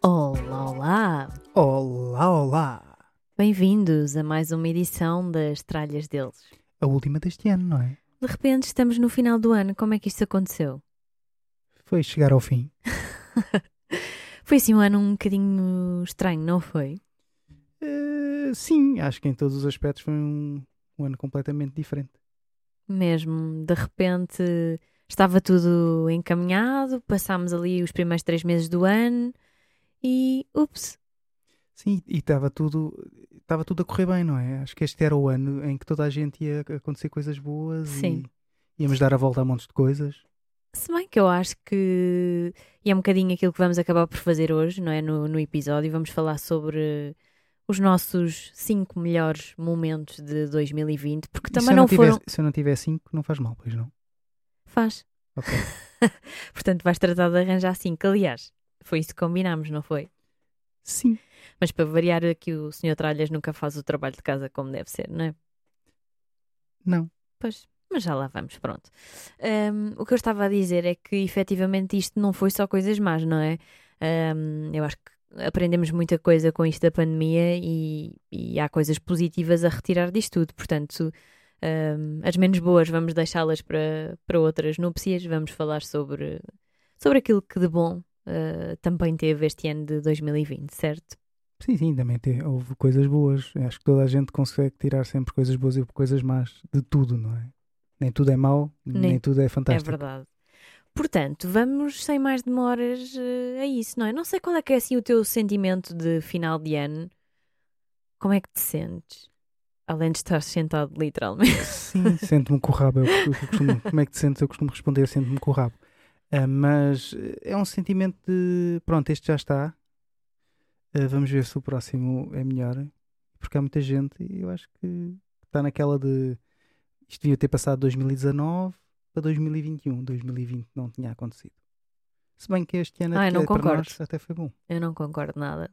Olá, olá! Olá, olá! Bem-vindos a mais uma edição das Tralhas deles. A última deste ano, não é? De repente estamos no final do ano, como é que isto aconteceu? Foi chegar ao fim. Foi assim um ano um bocadinho estranho, não foi? Eh, sim, acho que em todos os aspectos foi um, um ano completamente diferente. Mesmo, de repente estava tudo encaminhado, passámos ali os primeiros três meses do ano e ups, Sim, e estava tudo, estava tudo a correr bem, não é? Acho que este era o ano em que toda a gente ia acontecer coisas boas Sim. e íamos dar a volta a montes de coisas. Se bem que eu acho que e é um bocadinho aquilo que vamos acabar por fazer hoje, não é? No, no episódio, vamos falar sobre os nossos cinco melhores momentos de 2020, porque também eu não, tiver, foram. Se eu não tiver cinco, não faz mal, pois não? Faz. Ok. Portanto, vais tratar de arranjar cinco. Aliás, foi isso que combinámos, não foi? Sim. Mas para variar aqui, o Sr. Tralhas nunca faz o trabalho de casa como deve ser, não é? Não. Pois, mas já lá vamos, pronto. Ahm, o que eu estava a dizer é que efetivamente isto não foi só coisas más, não é? Ahm, eu acho que aprendemos muita coisa com isto da pandemia e, e há coisas positivas a retirar disto tudo. Portanto, ahm, as menos boas vamos deixá-las para, para outras núpcias. Vamos falar sobre, sobre aquilo que de bom ah, também teve este ano de 2020, certo? Sim, sim, também te- houve coisas boas. Acho que toda a gente consegue tirar sempre coisas boas e coisas más de tudo, não é? Nem tudo é mau, nem, Nem- tudo é É fantástico. verdade. Portanto, vamos sem mais demoras eh, a isso, não é? Não sei qual é que é assim o teu sentimento de final de ano. Como é que te sentes? Além de estar sentado literalmente. Sim, sento-me com o rabo. Eu, eu costumo, como é que te sentes? Eu costumo responder, sento-me com o rabo. Ah, mas é um sentimento de pronto, este já está. Ah, vamos ver se o próximo é melhor. Porque há muita gente e eu acho que está naquela de isto devia ter passado 2019 para 2021. 2020 não tinha acontecido. Se bem que este ano Ai, até não para nós até foi bom. Eu não concordo nada.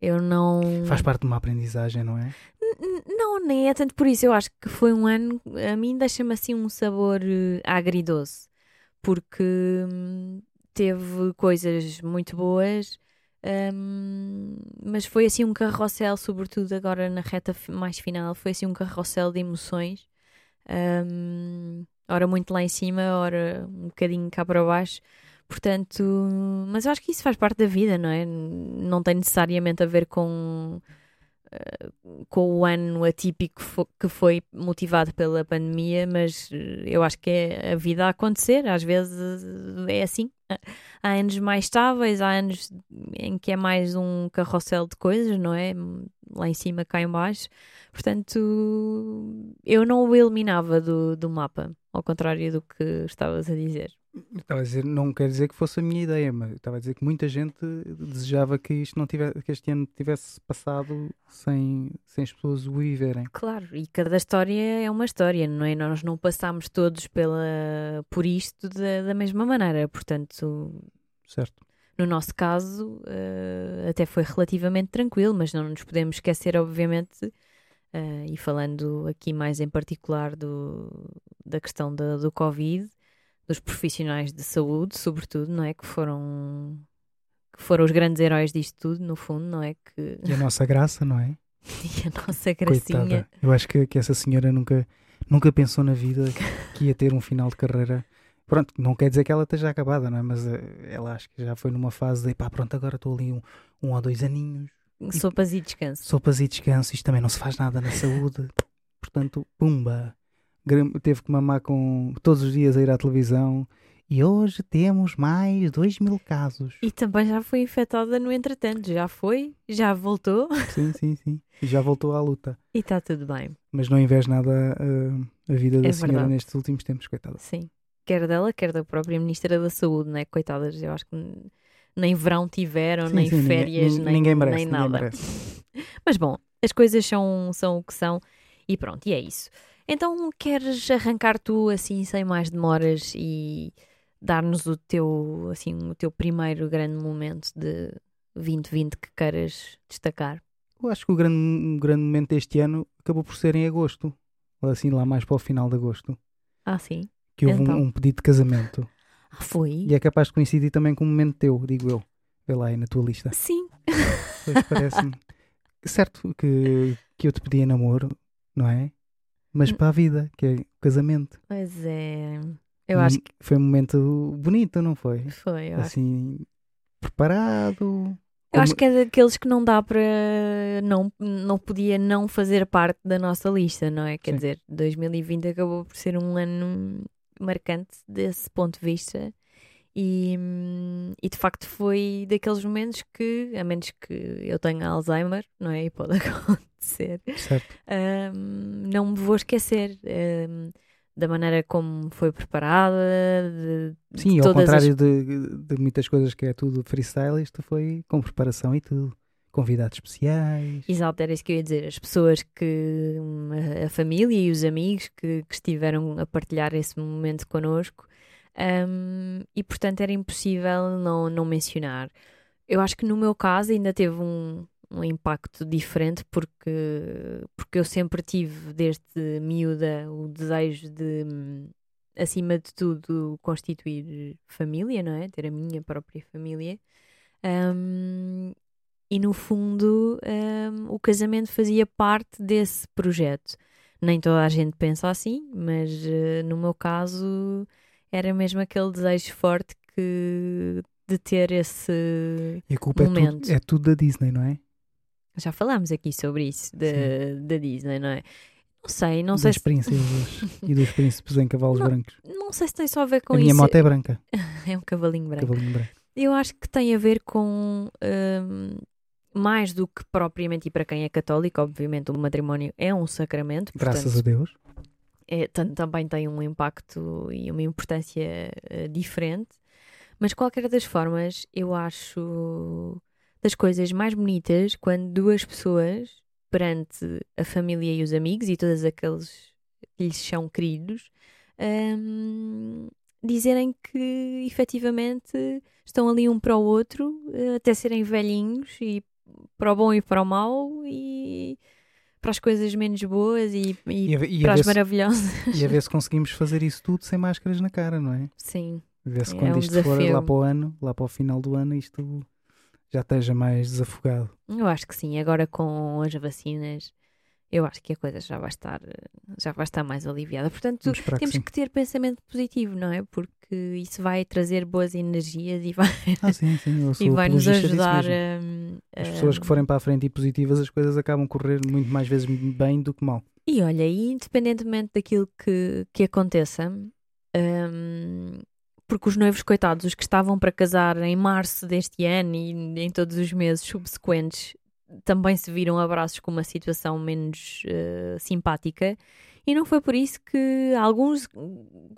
Eu não. Faz parte de uma aprendizagem, não é? N- Não, nem é tanto por isso. Eu acho que foi um ano. A mim deixa-me assim um sabor eh, agridoce. Porque hum, teve coisas muito boas. Hum, mas foi assim um carrossel, sobretudo agora na reta mais final, foi assim um carrossel de emoções. Hum, ora muito lá em cima, ora um bocadinho cá para baixo. Portanto, mas eu acho que isso faz parte da vida, não é? Não tem necessariamente a ver com com o ano atípico que foi motivado pela pandemia, mas eh, eu acho que é a vida a acontecer, às vezes é assim. Há anos mais estáveis, há anos em que é mais um carrossel de coisas, não é? Lá em cima, cá em baixo. Portanto, eu não o eliminava do, do mapa, ao contrário do que estavas a dizer. Estava a dizer, não quer dizer que fosse a minha ideia, mas estava a dizer que muita gente desejava que isto não tivesse, que este ano tivesse passado sem, sem as pessoas o viverem. Claro, e cada história é uma história, não é? Nós não passamos todos pela, por isto da, da mesma maneira, portanto, Certo? no nosso caso, eh, até foi relativamente tranquilo, mas não nos podemos esquecer, obviamente, eh, e falando aqui mais em particular do, da questão da- do Covid, dos profissionais de saúde, sobretudo, não é? Que foram, que foram os grandes heróis disto tudo, no fundo, não é? Que, E a nossa graça, não é? e a nossa gracinha. Coitada. Eu acho que, que essa senhora nunca, nunca pensou na vida que ia ter um final de carreira. Pronto, não quer dizer que ela esteja acabada, não é? Mas eh, ela acho que já foi numa fase de pá, pronto, agora estou ali um, um ou dois aninhos, Sopas e descanso. sopas e descanso, isto também não se faz nada na saúde. Portanto, pumba, teve que mamar com todos os dias a ir à televisão. E hoje temos mais 2 mil casos. E também já foi infectada no entretanto, já foi, já voltou Sim, sim, sim. E já voltou à luta. e está tudo bem. Mas não invejo nada uh, a vida da É senhora verdade. nestes últimos tempos, coitada. Sim. Quer dela, quer da própria Ministra da Saúde, né? Coitadas, eu acho que nem verão tiveram, Sim, nem sim, ninguém- férias, nin- nem, ninguém merece, nem ninguém nada. merece. Mas bom, as coisas são, são o que são e pronto, e é isso. Então queres arrancar tu assim sem mais demoras e dar-nos o teu assim o teu primeiro grande momento de 2020 que queiras destacar? Eu acho que o grande, grande momento deste ano acabou por ser em agosto, assim lá mais para o final de agosto, Ah, sim. que houve um- Então. um, pedido de casamento. Ah, foi? E é capaz de coincidir também com o momento teu, digo eu. Vê lá aí na tua lista. Sim. Pois parece-me. certo que, que eu te pedi namoro, não é? Mas Hum. para a vida, que é o casamento. Pois é. Eu acho que Foi um momento bonito, não foi? foi. Eu, acho, Assim, preparado. eu acho que é daqueles que não dá para. Não, não podia não fazer parte da nossa lista, não é? Quer Sim. dizer, 2020 acabou por ser um ano marcante desse ponto de vista. E, e de facto foi daqueles momentos que, a menos que eu tenha Alzheimer, não é? E pode acontecer, Certo. Ahm, não me vou esquecer ahm, da maneira como foi preparada, de, de Sim, ao todas as- contrário de, de muitas coisas que é tudo freestyle, isto foi com preparação e tudo. Convidados especiais. Exato, era isso que eu ia dizer. As pessoas que. hum, a- família e os amigos que, que estiveram a partilhar esse momento connosco. Ahm, e portanto era impossível não, não mencionar. Eu acho que no meu caso ainda teve um, um impacto diferente porque, porque eu sempre tive, desde miúda, o desejo de, acima de tudo, constituir família, não é? Ter a minha própria família. Ahm, e no fundo, ahm, o casamento fazia parte desse projeto. Nem toda a gente pensa assim, mas eh, no meu caso era mesmo aquele desejo forte que, de ter esse. E a culpa é momento. tudo, é tudo da Disney, não é? Já falámos aqui sobre isso, da, da Disney, não é? Não sei, não das sei, se, princesas e dos príncipes em cavalos Não, brancos. não sei se tem só a ver com a minha isso. moto é branca. É um cavalinho branco. Cavalinho branco. Eu acho que tem a ver com hum, mais do que propriamente, e para quem é católico, obviamente o matrimónio é um sacramento, Graças portanto, a Deus. é, tam- também tem um impacto e uma importância eh, diferente. Mas, de qualquer das formas, eu acho das coisas mais bonitas quando duas pessoas, perante a família e os amigos e todos aqueles que lhes são queridos, hum, dizerem que efetivamente estão ali um para o outro, eh, até serem velhinhos e para o bom e para o mau e para as coisas menos boas e, e E a, e para as maravilhosas. e a ver se conseguimos fazer isso tudo sem máscaras na cara, não é? Sim, A ver se É quando um isto for desafio. lá para o ano, lá para o final do ano, isto já esteja mais desafogado. eu acho que sim. Agora com as vacinas, eu acho que a coisa já vai estar, já vai estar mais aliviada. Portanto, que temos sim. que ter pensamento positivo, não é? Porque isso vai trazer boas energias e vai, Ah, sim, sim. E vai nos ajudar a, As a- pessoas que forem para a frente e positivas, as coisas acabam a correr muito mais vezes bem do que mal. E olha, independentemente daquilo que, que aconteça, hum, porque os noivos, coitados, os que estavam para casar em março deste ano e em todos os meses subsequentes, também se viram abraços com uma situação menos eh, simpática. E não foi por isso que alguns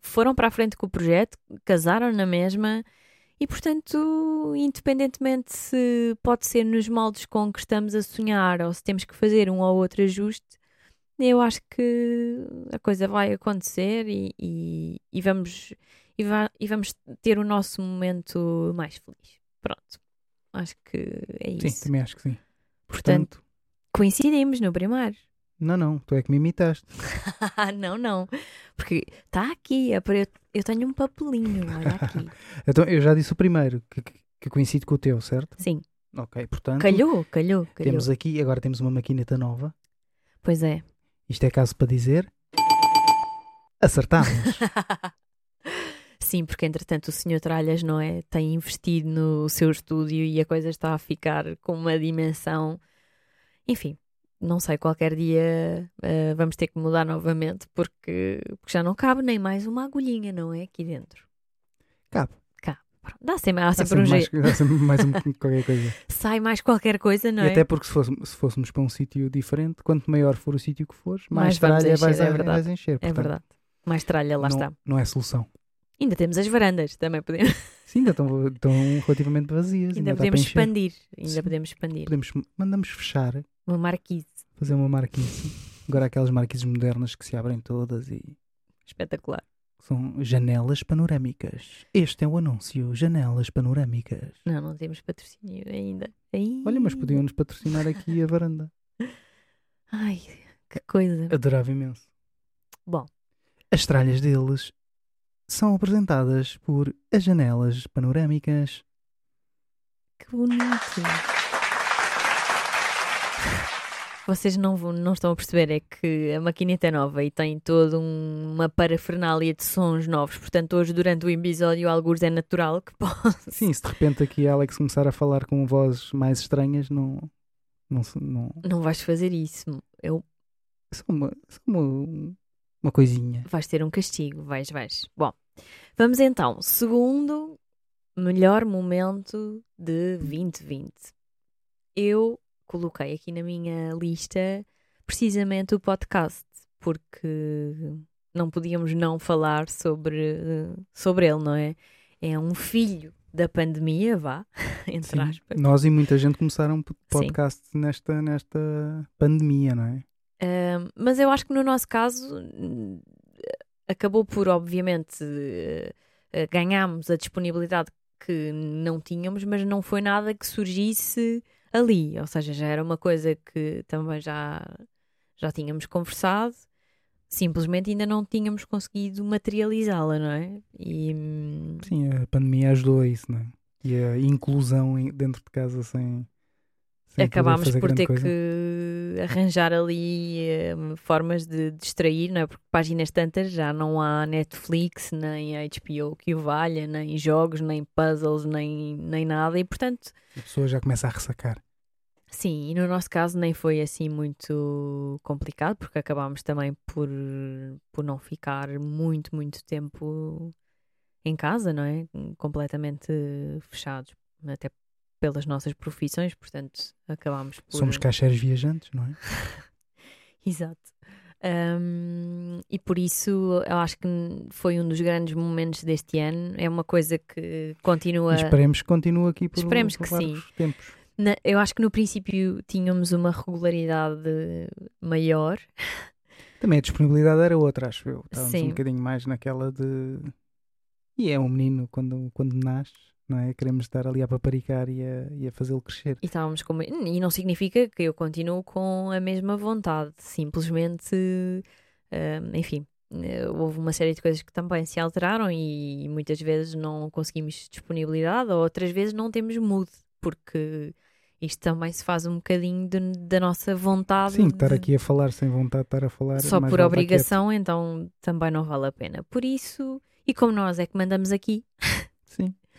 foram para a frente com o projeto, casaram na mesma. E, portanto, independentemente se pode ser nos moldes com que estamos a sonhar ou se temos que fazer um ou outro ajuste, eu acho que a coisa vai acontecer e, e, e vamos, e, e vamos ter o nosso momento mais feliz. Pronto. Acho que é Sim, isso. também acho que sim. Portanto, coincidimos no primeiro. Não, não, tu é que me imitaste. não, não. Porque está aqui. É eu, tenho um papelinho. Olha aqui. Então, eu já disse o primeiro, que, que- que coincide com o teu, certo? Sim. Ok, portanto, Calhou, calhou, calhou. temos aqui, agora temos uma maquineta nova. Pois é. Isto é caso para dizer. Acertámos. Sim, porque entretanto o Sr. Tralhas, não é? Tem investido no seu estúdio e a coisa está a ficar com uma dimensão. Enfim, não sei, qualquer dia eh, vamos ter que mudar novamente porque, porque já não cabe nem mais uma agulhinha, não é? Aqui dentro. Cabe. Pronto. Dá sempre, há sempre um jeito. há sempre mais um, qualquer coisa. Sai mais qualquer coisa, não e é? até porque se fôssemos, se fôssemos para um sítio diferente, quanto maior for o sítio que fores, mais, Mais tralha encher, vais, é verdade. vais encher. É Portanto, verdade. Mais tralha, lá não, está. Não é solução. Ainda temos as varandas, também podemos, Sim, ainda estão, estão relativamente vazias. ainda dá podemos expandir. Ainda Sim. podemos expandir. Podemos, mandamos fechar, Uma marquise. fazer uma marquise. Agora aquelas marquises modernas que se abrem todas e Espetacular. são janelas panorâmicas. Este é o anúncio, janelas panorâmicas. Não, não temos patrocínio ainda. ainda. Olha, mas podiam-nos patrocinar aqui a varanda. Ai, que coisa. Adorava imenso. Bom. As tralhas deles são apresentadas por as janelas panorâmicas. Que bonito. Vocês não, vão- não estão a perceber, é que a maquineta é nova e tem toda um- uma parafernália de sons novos. Portanto, hoje, durante o episódio, alguns é natural que possa. Sim, se de repente aqui a Alex começar a falar com vozes mais estranhas, não. Não, não Não vais fazer isso. Eu, só uma, só uma, uma coisinha. vais ter um castigo. Vais, vais. Bom, vamos então. Segundo melhor momento de 2020. Eu coloquei aqui na minha lista precisamente o podcast, porque não podíamos não falar sobre, sobre ele, não é? É um filho da pandemia, vá, entre Sim. aspas. Nós e muita gente começaram podcast nesta, nesta pandemia, não é? Um, mas eu acho que no nosso caso hum, acabou por, obviamente, eh, eh, ganhámos a disponibilidade que não tínhamos, mas não foi nada que surgisse ali. Ou seja, já era uma coisa que também já, já tínhamos conversado, simplesmente ainda não tínhamos conseguido materializá-la, não é? E, hum, Sim, a pandemia ajudou a isso, não é? E a inclusão dentro de casa sem. Acabámos por ter coisa. que arranjar ali eh, formas de distrair, não é? Porque páginas tantas já não há Netflix, nem HBO que o valha, nem jogos, nem puzzles, nem, nem nada, e portanto, A pessoa já começa a ressacar. sim, e no nosso caso nem foi assim muito complicado, porque acabámos também por, por não ficar muito, muito tempo em casa, não é? Completamente fechados, até pelas nossas profissões, portanto, acabámos por. Somos caixeiros viajantes, não é? Exato. Um, e por isso eu acho que foi um dos grandes momentos deste ano. É uma coisa que continua. E esperemos que continue aqui por, Esperemos por que vários tempos. Na- eu acho que no princípio tínhamos uma regularidade maior. Também a disponibilidade era outra, acho eu. Estávamos Sim. um bocadinho mais naquela de. E é um menino quando, quando nasce, não é? Queremos estar ali a paparicar e a, e a fazê-lo crescer. E estávamos com. E não significa que eu continuo com a mesma vontade. Simplesmente. um, enfim. eh, Houve uma série de coisas que também se alteraram e muitas vezes não conseguimos disponibilidade, ou outras vezes não temos mood, porque isto também se faz um bocadinho de- da nossa vontade. Sim, estar de- aqui a falar sem vontade de estar a falar. só mais por obrigação, então também não vale a pena. Por isso, e como nós é que mandamos aqui,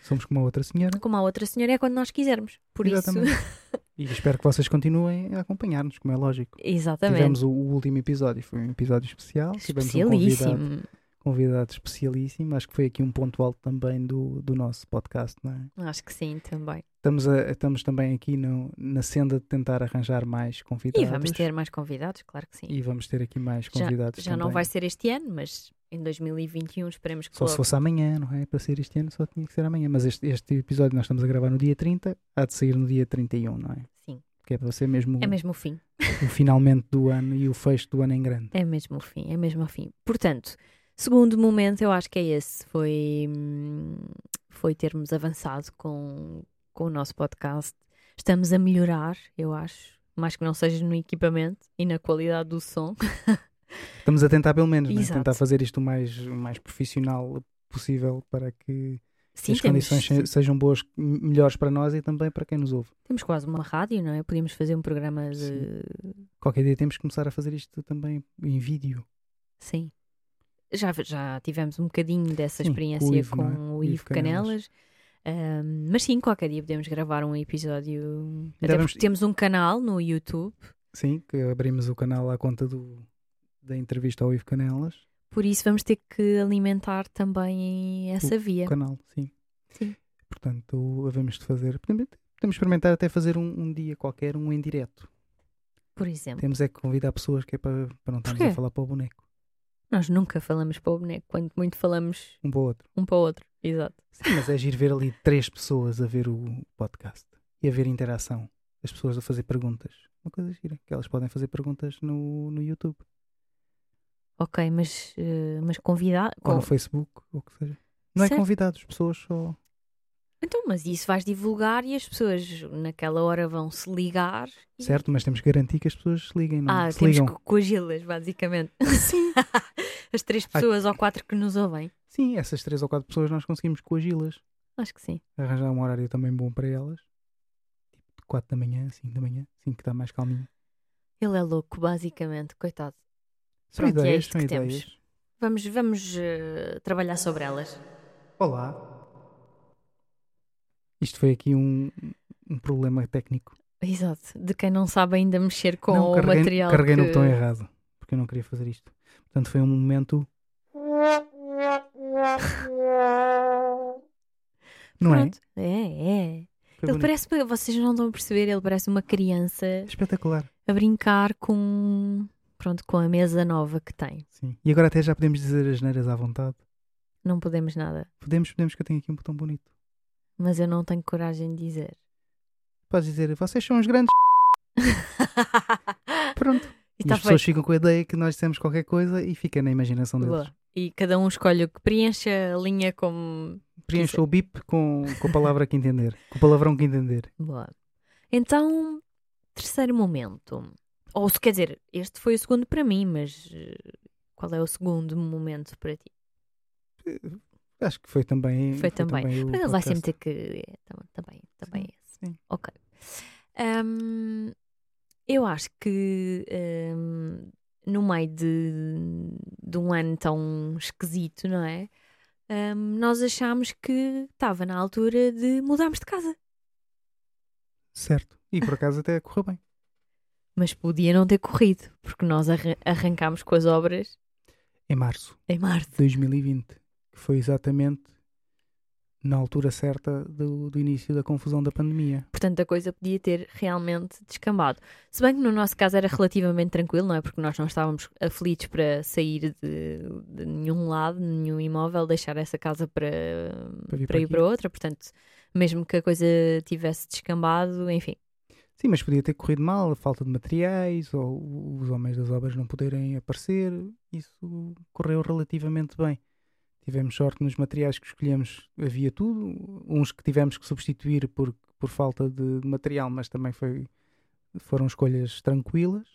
somos como a outra senhora. como a outra senhora, é quando nós quisermos. Por Exatamente. isso, E espero que vocês continuem a acompanhar-nos, como é lógico. exatamente. Tivemos o, o último episódio, foi um episódio especial. Tivemos um convidado, Especialíssimo. convidado especialíssimo. Acho que foi aqui um ponto alto também do, do nosso podcast, não é? Acho que sim, também. Estamos, a- estamos também aqui no- na senda de tentar arranjar mais convidados. E vamos ter mais convidados, claro que sim. E vamos ter aqui mais Já- convidados Já não também. vai ser este ano, mas em 2021 esperemos que Só se fosse amanhã, não é? Para ser este ano só tinha que ser amanhã. Mas este, este episódio nós estamos a gravar no dia 30, há de sair no dia 31, não é? Sim. Que é para ser mesmo, É mesmo o fim. o finalmente do ano e o fecho do ano em grande. É mesmo o fim, é mesmo o fim. Portanto, segundo momento, eu acho que é esse. Foi, hum, foi termos avançado com, com o nosso podcast. Estamos a melhorar, eu acho. Mais que não seja no equipamento e na qualidade do som. Estamos a tentar pelo menos, é? Exato. tentar fazer isto o mais, mais profissional possível para que Sim, as temos, condições se- sejam boas, melhores para nós e também para quem nos ouve. temos quase uma rádio, não é? Podíamos fazer um programa de. Sim. Qualquer dia temos que começar a fazer isto também em vídeo. Sim. Já, já tivemos um bocadinho dessa Sim, experiência com o Ivo, com é? o Ivo Ivo Canelas. Ahm, mas sim, qualquer dia podemos gravar um episódio. Até Devemos- porque temos um canal no YouTube, Sim, que abrimos o canal à conta do, da entrevista ao Ivo Canelas. por isso vamos ter que alimentar também essa via. O canal, sim. Sim. Portanto, havemos de fazer. Podemos, experimentar até fazer um, um dia qualquer, um em direto. Por exemplo, Temos é que convidar pessoas que é para, para não estarmos a falar para o boneco. nós nunca falamos para o boneco, quando muito falamos Um para o outro. um para o outro. Exato. Sim, mas é giro ver ali três pessoas a ver o podcast e a ver interação. As pessoas a fazer perguntas. uma coisa gira. Que elas podem fazer perguntas no, no YouTube, Ok, mas, eh, mas convidar. ou no Facebook, ou o que seja. Não é Certo. convidados, pessoas só. Então, mas isso vais divulgar e as pessoas naquela hora vão se ligar. e- Certo, mas temos que garantir que as pessoas se liguem, não é? Ah, se temos ligam. que coagi-las, basicamente. Sim. As três pessoas ou quatro que nos ouvem. Sim, essas três ou quatro pessoas nós conseguimos coagi-las. Acho que sim. Arranjar um horário também bom para elas. Tipo de 4 da manhã, 5 da manhã, assim que está mais calminho. Ele é louco, basicamente, coitado. São Pronto, e é ideias, isto são que temos. ideias. Vamos, vamos eh, trabalhar sobre elas. Olá. Isto foi aqui um, um problema técnico. Exato. De quem não sabe ainda mexer com não, o carreguei, material. carreguei no que... botão errado. Porque eu não queria fazer isto. Portanto, foi um momento. Não é? Pronto. É, é. Foi Ele bonito. parece, vocês não estão a perceber, ele parece uma criança Espetacular. a brincar com, pronto, com a mesa nova que tem. Sim. E agora até já podemos dizer as neiras à vontade. Não podemos nada. Podemos, podemos que eu tenho aqui um botão bonito. Mas eu não tenho coragem de dizer. Podes dizer, vocês são os grandes. Pronto. E E está as pessoas ficam com a ideia que nós dissemos qualquer coisa e fica na imaginação deles. Boa. E cada um escolhe o que preencha a linha como. Preencha o bip com, com a palavra que entender. Com o palavrão que entender. Boa. Então, terceiro momento. Ou se quer dizer, este foi o segundo para mim, mas eh, qual é o segundo momento para ti? Acho que foi também. Foi também. o Mas ele vai sempre ter que. é, tam- também, também Sim, esse. sim. Ok. Ahm, eu acho que ahm, no meio de, de um ano tão esquisito, não é? Ahm, nós achámos que estava na altura de mudarmos de casa. Certo. E por acaso até correu bem. Mas podia não ter corrido, porque nós arran- arrancámos com as obras Em março em março. de 2020. Que foi exatamente na altura certa do, do início da confusão da pandemia. Portanto, a coisa podia ter realmente descambado. Se bem que no nosso caso era relativamente tranquilo, não é? Porque nós não estávamos aflitos para sair de, de nenhum lado, nenhum imóvel, deixar essa casa para, Para para para ir aqui. para outra. Portanto, mesmo que a coisa tivesse descambado, enfim. Sim, mas podia ter corrido mal, a falta de materiais, ou os homens das obras não poderem aparecer. Isso correu relativamente bem. Tivemos sorte nos materiais que escolhemos, havia tudo. Uns que tivemos que substituir por, por falta de, de material, mas também foi, foram escolhas tranquilas.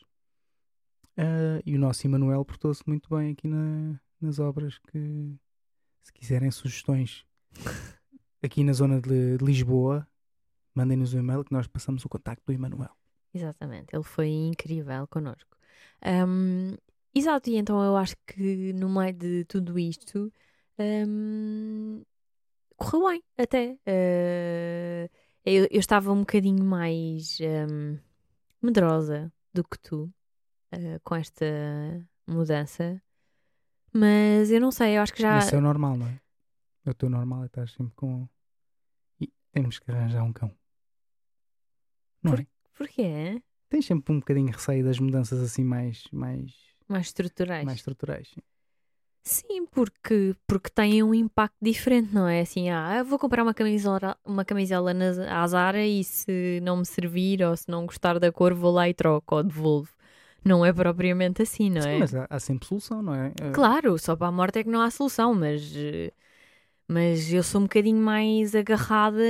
Ah, e o nosso Emanuel portou-se muito bem aqui na- nas obras. Que se quiserem sugestões aqui na zona de, de Lisboa, mandem-nos um e-mail que nós passamos o contacto do Emanuel. Exatamente, ele foi incrível connosco. Ahm, exato, e então eu acho que no meio de tudo isto ahm, correu bem, até. Ah, eu, eu estava um bocadinho mais ahm, medrosa do que tu ah, com esta mudança, mas eu não sei, eu acho que já. Isso é o normal, não é? O teu normal é estar sempre com. E temos que arranjar um cão. Não é? Porquê? Tens sempre um bocadinho de receio das mudanças assim mais, mais, Mais estruturais. mais estruturais. sim. Sim, porque, porque têm um impacto diferente, não é? Assim, ah, eu vou comprar uma camisola, uma camisola na, à Zara e se não me servir ou se não gostar da cor, vou lá e troco ou devolvo. Não é propriamente assim, não Sim, é? mas há, há sempre solução, não é? Eh, Claro, só para a morte é que não há solução, mas, eh, mas eu sou um bocadinho mais agarrada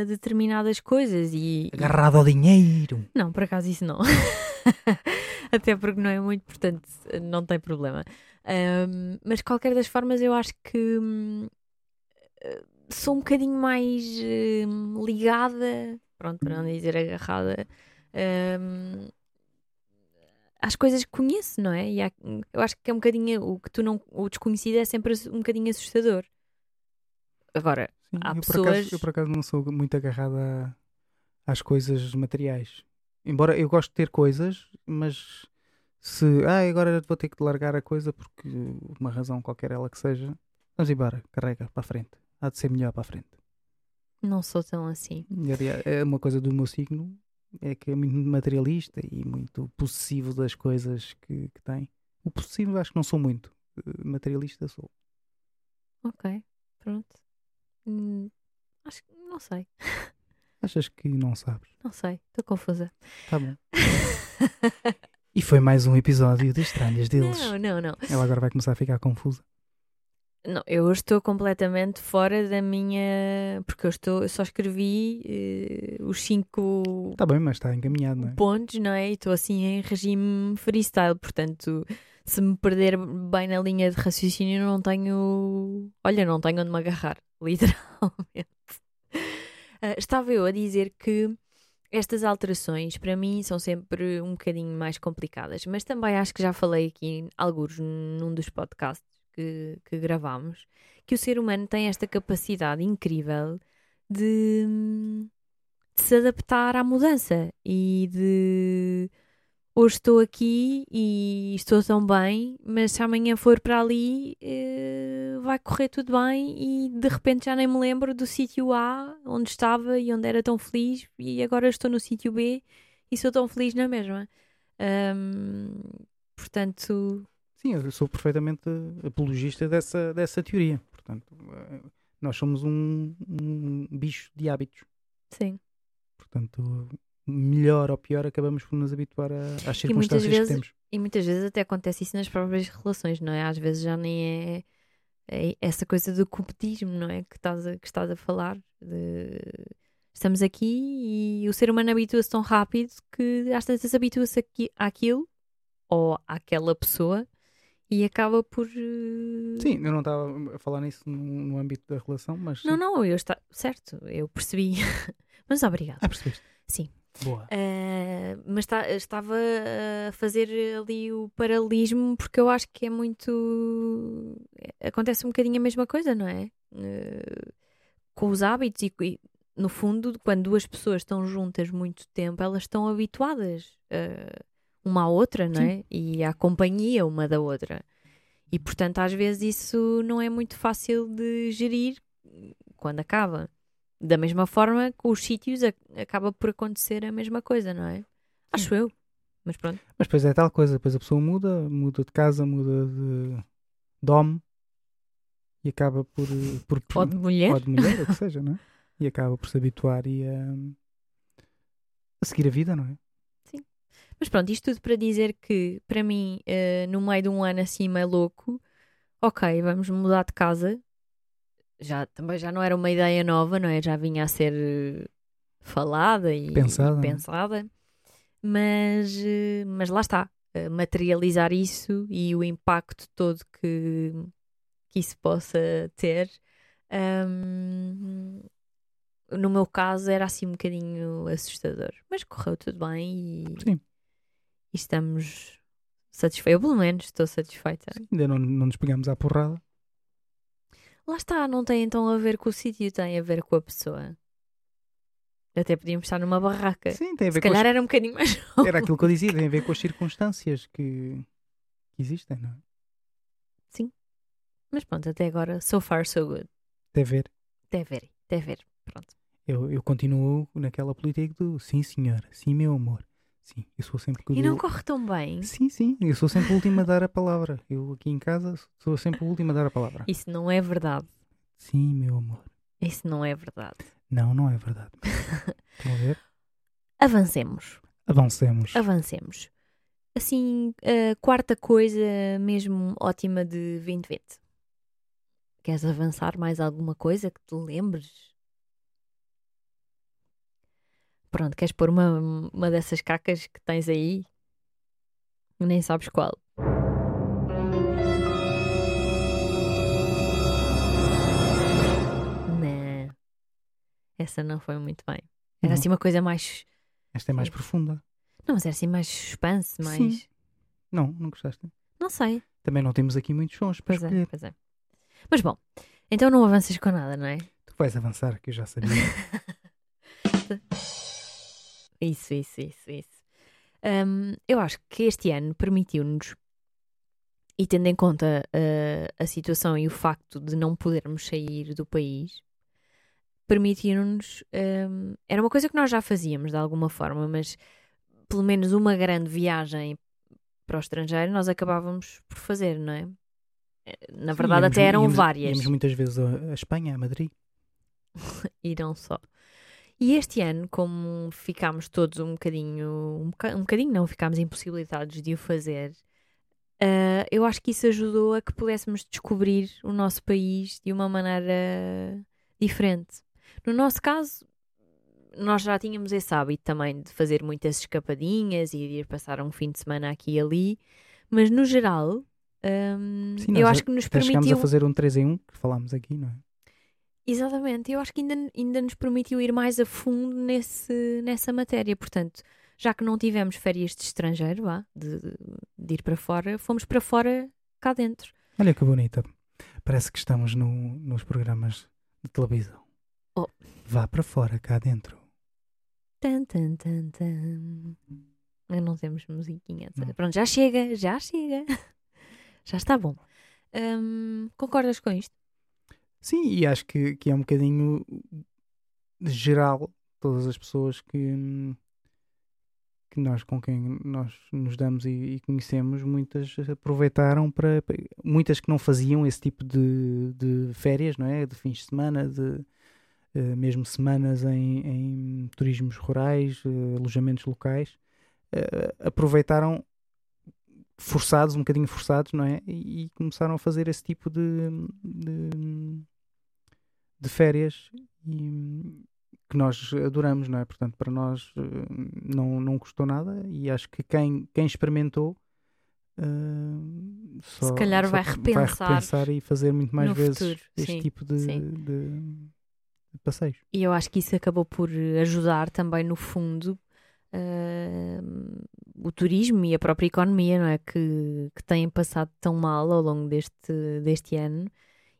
a determinadas coisas e. Agarrado ao dinheiro. Não, por acaso isso não. Até porque não é muito, portanto não tem problema. Ahm, mas de qualquer das formas eu acho que hum, eh, sou um bocadinho mais hum, ligada, pronto, para não dizer agarrada, hum, às coisas que conheço, não é? E há- eu acho que é um bocadinho o que tu não, o desconhecido é sempre um bocadinho assustador. Agora, Sim, Há eu, por pessoas- acaso, eu por acaso não sou muito agarrada às coisas materiais. Embora eu gosto de ter coisas, mas se ah, agora vou ter que largar a coisa porque uma razão qualquer ela que seja, vamos embora, carrega para a frente. Há de ser melhor para a frente. não sou tão assim. É uma coisa do meu signo é que é muito materialista e muito possessivo das coisas que, que tem. O possessivo acho que não sou muito. Eh, Materialista sou. Ok, pronto. Hum, acho que não sei. Achas que não sabes? Não sei, estou confusa. Tá bom. E foi mais um episódio de Estranhas deles. Não, não, não. Ela agora vai começar a ficar confusa. Não, eu estou completamente fora da minha. Porque eu estou, eu só escrevi eh, os cinco Está bem, mas está encaminhado, não é? pontos, não é? E estou assim em regime freestyle, portanto, se me perder bem na linha de raciocínio, não tenho. Olha, não tenho onde me agarrar, literalmente. Ah, estava eu a dizer que estas alterações, para mim, são sempre um bocadinho mais complicadas, mas também acho que já falei aqui, alguns num dos podcasts que, que gravámos, que o ser humano tem esta capacidade incrível de, de se adaptar à mudança e de hoje estou aqui e estou tão bem, mas se amanhã for para ali eh, vai correr tudo bem e de repente já nem me lembro do sítio A onde estava e onde era tão feliz e agora estou no sítio B e sou tão feliz na mesma. Ahm, portanto, Sim, eu sou perfeitamente apologista dessa, dessa teoria. Portanto, eh, nós somos um, um bicho de hábitos. sim. Portanto, melhor ou pior, acabamos por nos habituar a- às circunstâncias vezes- que temos. E muitas vezes até acontece isso nas próprias relações, não é? Às vezes já nem é, é essa coisa do competismo, não é? Que estás a, que estás a falar. de- Estamos aqui e o ser humano habitua-se tão rápido que às tantas habitua-se aqui- àquilo ou àquela pessoa e acaba por. eh, Sim, eu não estava a falar nisso no, no âmbito da relação, mas. Não, não, eu está certo, eu percebi. Mas obrigada. Ah, percebeste? Sim. Boa. Uh, mas tá- estava a fazer ali o paralelismo porque eu acho que é muito. Acontece um bocadinho a mesma coisa, não é? Uh, com os hábitos e, e, no fundo, quando duas pessoas estão juntas muito tempo, elas estão habituadas uh, uma à outra, não é? E à companhia uma da outra. E portanto, às vezes isso não é muito fácil de gerir quando acaba. Da mesma forma, com os sítios a- acaba por acontecer a mesma coisa, não é? Acho eu. Mas pronto. Mas depois é tal coisa, depois a pessoa muda, muda de casa, muda de dom e acaba por. por Ou de mulher. ou de mulher, ou que seja, não é? E acaba por se habituar e a, a seguir a vida, não é? Mas pronto, isto tudo para dizer que, para mim, eh, no meio de um ano assim meio louco, ok, vamos mudar de casa. Já, também já não era uma ideia nova, não é? Já vinha a ser eh, falada e Pensada, não é? pensada. Mas, eh, mas lá está. materializar isso e o impacto todo que, que isso possa ter. ahm, no meu caso era assim um bocadinho assustador. Mas correu tudo bem e, Sim. E estamos satisfeitos. Eu, pelo menos, estou satisfeita. Ainda não, não nos pegamos à porrada. Lá está, não tem então a ver com o sítio, tem a ver com a pessoa. Até podíamos estar numa barraca. Sim, tem a Se ver com as- calhar era um bocadinho mais. Era aquilo que eu dizia, tem a ver com as circunstâncias que, que existem, não é? Mas pronto, até agora, so far, so good. Até ver. Até ver, até ver. Pronto. Eu, eu continuo naquela política do sim, senhor, sim, meu amor. Sim, eu sou sempre que E não dou- corre tão bem. Sim, sim, eu sou sempre o último a dar a palavra. Eu aqui em casa sou sempre o último a dar a palavra. Isso não é verdade. Sim, meu amor. Isso não é verdade. Não, não é verdade. Estão a ver? Avancemos. Avancemos. Avancemos. Assim, a quarta coisa mesmo ótima de 2020. Queres avançar mais alguma coisa que te lembres? Pronto, queres pôr uma, uma dessas cacas que tens aí? Nem sabes qual. Não. Essa não foi muito bem. Era Não. assim uma coisa mais. Esta é mais Sim. profunda. Não, mas era assim mais suspense, mais. Sim. Não, não gostaste? Não sei. Também não temos aqui muitos sons para Pois é, escolher. pois é. Mas bom, então não avanças com nada, não é? Tu vais avançar, que eu já sabia. Isso, isso, isso, isso. Hum, eu acho que este ano permitiu-nos, e tendo em conta uh, a situação e o facto de não podermos sair do país, permitiram-nos. hum, era uma coisa que nós já fazíamos de alguma forma, mas pelo menos uma grande viagem para o estrangeiro nós acabávamos por fazer, não é? Na Sim, verdade, íamos- até eram íamos- várias. Íamos muitas vezes a, a Espanha, a Madrid. e não só. E este ano, como ficámos todos um bocadinho, um, boca- um bocadinho não, ficámos impossibilitados de o fazer, ah, eu acho que isso ajudou a que pudéssemos descobrir o nosso país de uma maneira diferente. No nosso caso, nós já tínhamos esse hábito também de fazer muitas escapadinhas e de ir passar um fim de semana aqui e ali, mas no geral, hum, Sim, eu acho que nos Até chegámos permitiu. a fazer um 3 em 1, que falámos aqui, não é? Exatamente, eu acho que ainda, ainda nos permitiu ir mais a fundo nesse, nessa matéria. Portanto, já que não tivemos férias de estrangeiro, vá, de, de ir para fora, fomos para fora cá dentro. Olha que bonita. Parece que estamos no, nos programas de televisão. Oh. Vá para fora, cá dentro. Tan, tan, tan, tan. Não temos musiquinha. Não. Pronto, já chega, já chega. Já está bom. Hum, concordas com isto? Sim, e acho que, que é um bocadinho geral todas as pessoas que, que nós com quem nós nos damos e, e conhecemos, muitas aproveitaram para, muitas que não faziam esse tipo de, de férias, não é? De fins de semana, de eh, mesmo semanas em, em turismos rurais, eh, alojamentos locais, eh, aproveitaram forçados, um bocadinho forçados, não é? E, e começaram a fazer esse tipo de, de, de férias e, que nós adoramos, não é? Portanto, para nós eh, não, não custou nada e acho que quem, quem experimentou eh, só- Se calhar vai repensar repensar e fazer muito mais vezes futuro, este sim, tipo de, de- de passeios. E eu acho que isso acabou por ajudar também, no fundo, ah, o turismo e a própria economia, não é? Que, que têm passado tão mal ao longo deste, deste ano.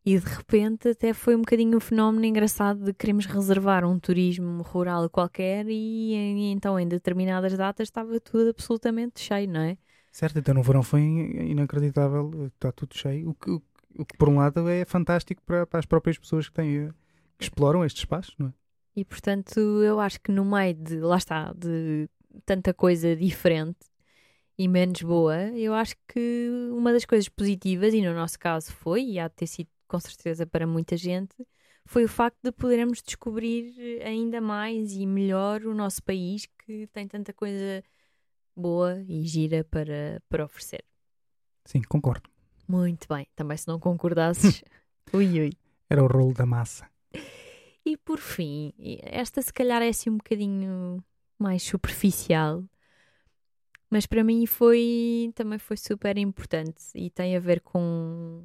E de repente até foi um bocadinho um fenómeno engraçado de queremos reservar um turismo rural qualquer e, e então em determinadas datas estava tudo absolutamente cheio, não é? Certo, então no verão foi inacreditável, está tudo cheio, o que, o, o que por um lado é fantástico para, para as próprias pessoas que têm eh, que exploram estes espaços, não é? E portanto, eu acho que no meio de, lá está, de tanta coisa diferente e menos boa, eu acho que uma das coisas positivas, e no nosso caso foi, e há de ter sido com certeza para muita gente, foi o facto de podermos descobrir ainda mais e melhor o nosso país que tem tanta coisa boa e gira para, para oferecer. Sim, concordo. Muito bem, também se não concordasses, ui ui. Era o rolo da massa. E por fim, esta se calhar é assim um bocadinho mais superficial, mas para mim foi também foi super importante e tem a ver com,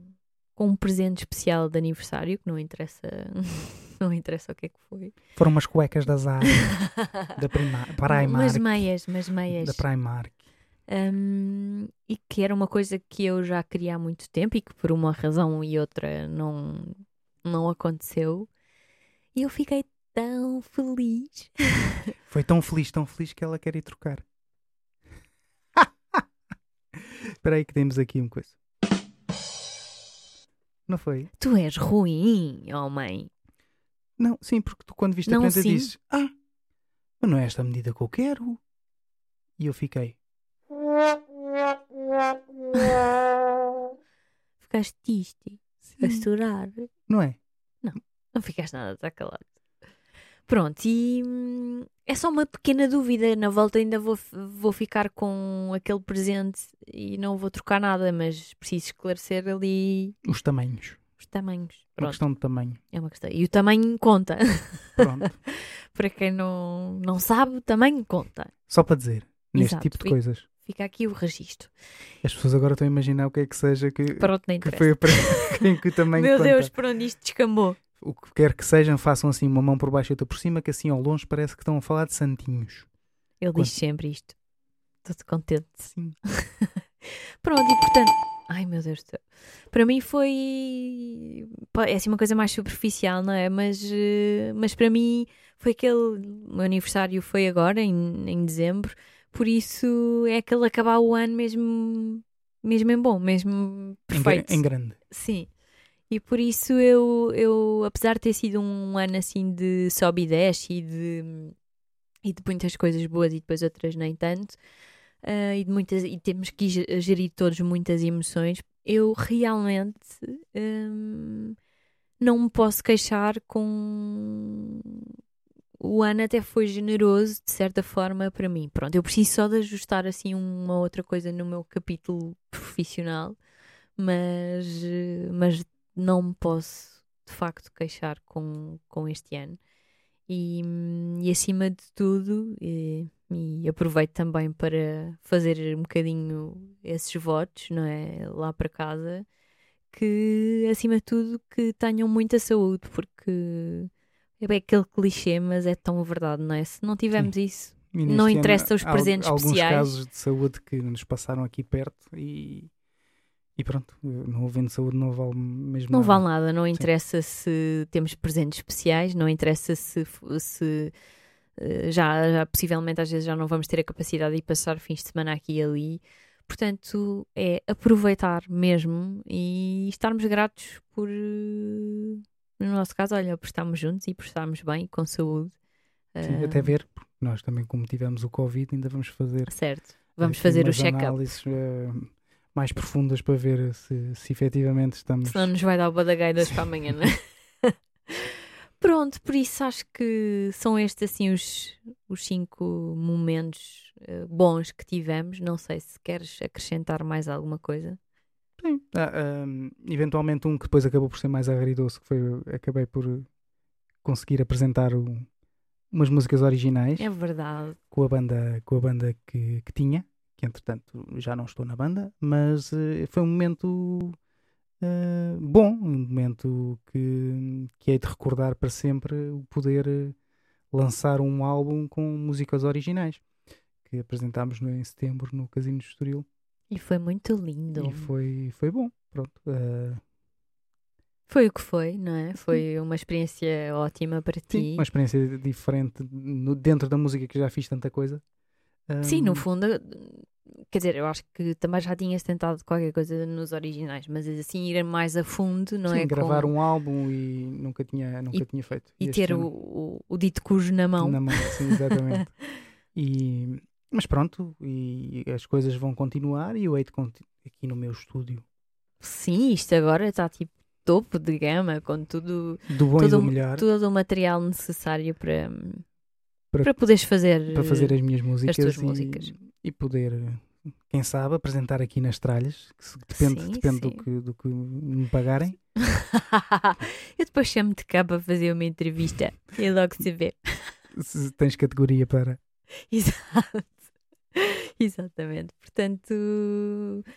com um presente especial de aniversário, que não interessa, não interessa o que é que foi. Foram umas cuecas da Zara, da Prima, Primark, Mas meias, mas meias. da Primark. Hum, e que era uma coisa que eu já queria há muito tempo e que por uma razão e outra não, não aconteceu. E eu fiquei tão feliz. Foi tão feliz, tão feliz que ela quer ir trocar. Espera aí que temos aqui uma coisa. Não foi? Tu és ruim, homem. Não, sim, porque tu quando viste Não, a prenda sim. dizes Ah, mas não é esta a medida que eu quero. E eu fiquei Ficaste triste, a chorar. não é? Não ficaste nada, está calado. Pronto, e hum, é só uma pequena dúvida. Na volta ainda vou, vou ficar com aquele presente e não vou trocar nada, mas preciso esclarecer ali Os tamanhos. os tamanhos. Uma Pronto, questão de tamanho. é uma questão. E o tamanho conta. Pronto. Para quem não, não sabe, o tamanho conta. Só para dizer, neste Exato, tipo de coisas. Fica aqui o registro. As pessoas agora estão a imaginar o que é que seja que, Pronto, nem que foi a prenda em que o tamanho Meu conta. Deus, por onde isto descambou? O que quer que sejam, façam assim uma mão por baixo e outra por cima, que assim ao longe parece que estão a falar de santinhos. Ele Quanto? diz sempre isto. Estou contente. Sim. Pronto, e portanto. Ai meu Deus do céu. Para mim foi. É assim uma coisa mais superficial, não é? Mas, eh, mas para mim foi aquele. O meu aniversário foi agora, em, em dezembro. Por isso é aquele acabar o ano mesmo. Mesmo em bom, mesmo perfeito. em grande. Sim. E por isso eu, eu, apesar de ter sido um ano assim de sobe e desce e de, e de muitas coisas boas e depois outras nem tanto, ah, e, de muitas, e temos que ge- gerir todos muitas emoções, eu realmente hum, não me posso queixar com o ano até foi generoso, de certa forma, para mim. Pronto, eu preciso só de ajustar assim uma outra coisa no meu capítulo profissional, mas, mas não me posso de facto queixar com, com este ano. E, e acima de tudo, e, e aproveito também para fazer um bocadinho esses votos, não é? Lá para casa, que acima de tudo que tenham muita saúde, porque é bem aquele clichê, mas é tão verdade, não é? Se não tivermos Sim. isso, não interessa os presentes alguns especiais. Alguns casos de saúde que nos passaram aqui perto e, e pronto, não havendo saúde não vale mesmo Não nada. vale nada, não interessa Sim. se temos presentes especiais, não interessa se, se eh, já, já possivelmente às vezes já não vamos ter a capacidade de passar fins de semana aqui e ali. Portanto, é aproveitar mesmo e estarmos gratos por, eh, no nosso caso, olha, por estarmos juntos e por estarmos bem, com saúde. Sim, uh... até ver, porque nós também, como tivemos o Covid, ainda vamos fazer. Certo, vamos fazer o check-up. análises uh, mais profundas para ver se, se efetivamente estamos. Senão nos vai dar o badagairas para amanhã, não é? Pronto, por isso acho que são estes assim os, os cinco momentos uh, bons que tivemos. Não sei se queres acrescentar mais alguma coisa. Sim. Ah, um, eventualmente um que depois acabou por ser mais agridoce, que foi acabei por conseguir apresentar o, umas músicas originais. É verdade. Com a banda, com a banda que, que tinha, que entretanto já não estou na banda, mas uh, foi um momento uh, bom, um momento que, que é de recordar para sempre o poder uh, lançar um álbum com músicas originais que apresentámos no, em setembro no Casino de Estoril. E foi muito lindo. E foi, foi bom, pronto. Uh... Foi o que foi, não é? Foi uma experiência ótima para Sim, ti. uma experiência diferente no, dentro da música que já fiz tanta coisa. Um... Sim, no fundo, quer dizer, eu acho que também já tinhas tentado qualquer coisa nos originais, mas assim ir mais a fundo, não Sim, é? gravar com... um álbum e nunca tinha, nunca e, tinha feito. E, e ter o, o, o, dito cujo na mão. Na mão, sim, exatamente. e, mas pronto, e as coisas vão continuar e eu hei de aqui no meu estúdio. Sim, isto agora está tipo topo de gama, com tudo, do bom todo, e do melhor. todo o material necessário para, para, para poderes fazer, para fazer as minhas músicas, as e, músicas. e poder, quem sabe, apresentar aqui nas tralhas, que depende, sim, depende sim. Do, que, do que me pagarem. eu depois chamo-te cá para fazer uma entrevista e logo se vê. Se tens categoria para. Exato. Exatamente. Portanto,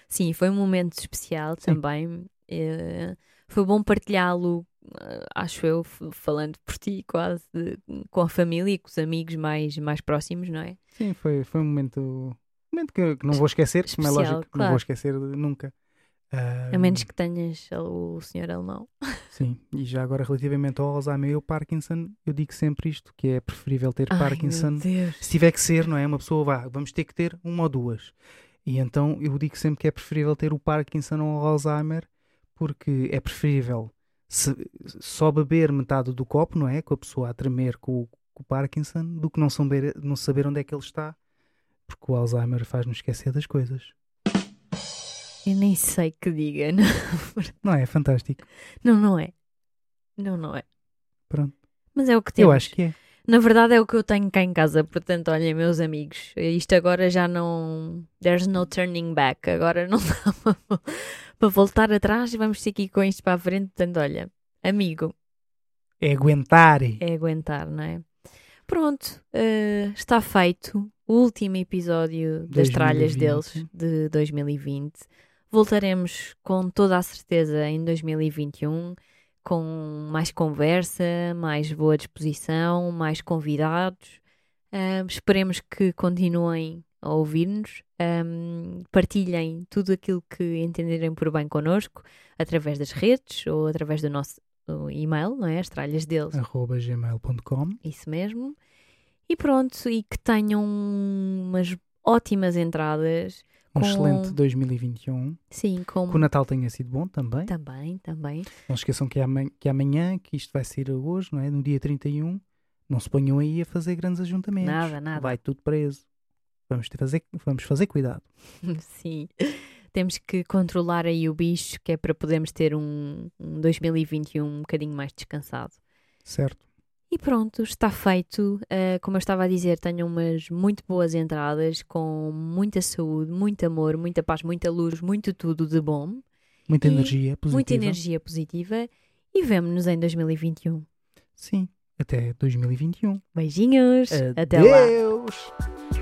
sim, foi um momento especial sim. também. É, foi bom partilhá-lo, acho eu, falando por ti, quase, de, com a família e com os amigos mais, mais próximos, não é? Sim, foi, foi um momento, um momento que, que não vou esquecer, especial, como é lógico, claro. não vou esquecer nunca. A menos que tenhas o senhor alemão. Sim, e já agora relativamente ao Alzheimer e ao Parkinson, eu digo sempre isto, que é preferível ter Ai, Parkinson. Se tiver que ser, não é? Uma pessoa vá, vamos ter que ter uma ou duas. E então eu digo sempre que é preferível ter o Parkinson ou o Alzheimer, porque é preferível se, só beber metade do copo, não é? Com a pessoa a tremer com, com o Parkinson, do que não saber, não saber onde é que ele está, porque o Alzheimer faz-nos esquecer das coisas. Eu nem sei que diga. Não, não é? Fantástico. Não, não é. Não, não é. Pronto. Mas é o que temos. Eu acho que é. Na verdade é o que eu tenho cá em casa, portanto, olhem, meus amigos, isto agora já não. There's no turning back, agora não dá para, voltar atrás, vamos ter que ir com isto para a frente, portanto, olha, amigo. É aguentar. É aguentar, não é? Pronto, uh, está feito o último episódio das 2020. tralhas deles de 2020. Voltaremos com toda a certeza em 2021 com mais conversa, mais boa disposição, mais convidados. Uh, esperemos que continuem a ouvir-nos, um, partilhem tudo aquilo que entenderem por bem connosco através das redes ou através do nosso e-mail, não é? As tralhas deles. Arroba gmail.com. Isso mesmo. E pronto, e que tenham umas ótimas entradas. Um com... excelente 2021. Sim, com... que o Natal tenha sido bom também. Também, também. Não esqueçam que, amanhã, que amanhã, que isto vai sair hoje, não é? No dia 31, não se ponham aí a fazer grandes ajuntamentos. Nada, nada. Vai tudo preso. Vamos, ter fazer, vamos fazer cuidado. Sim. Temos que controlar aí o bicho, que é para podermos ter um, um 2021 um bocadinho mais descansado. Certo. E pronto, está feito. Uh, como eu estava a dizer, tenho umas muito boas entradas com muita saúde, muito amor, muita paz, muita luz, muito tudo de bom. Muita energia positiva. Muita energia positiva. E vemo-nos em 2021. Sim, até 2021. Beijinhos. Até lá. Adeus.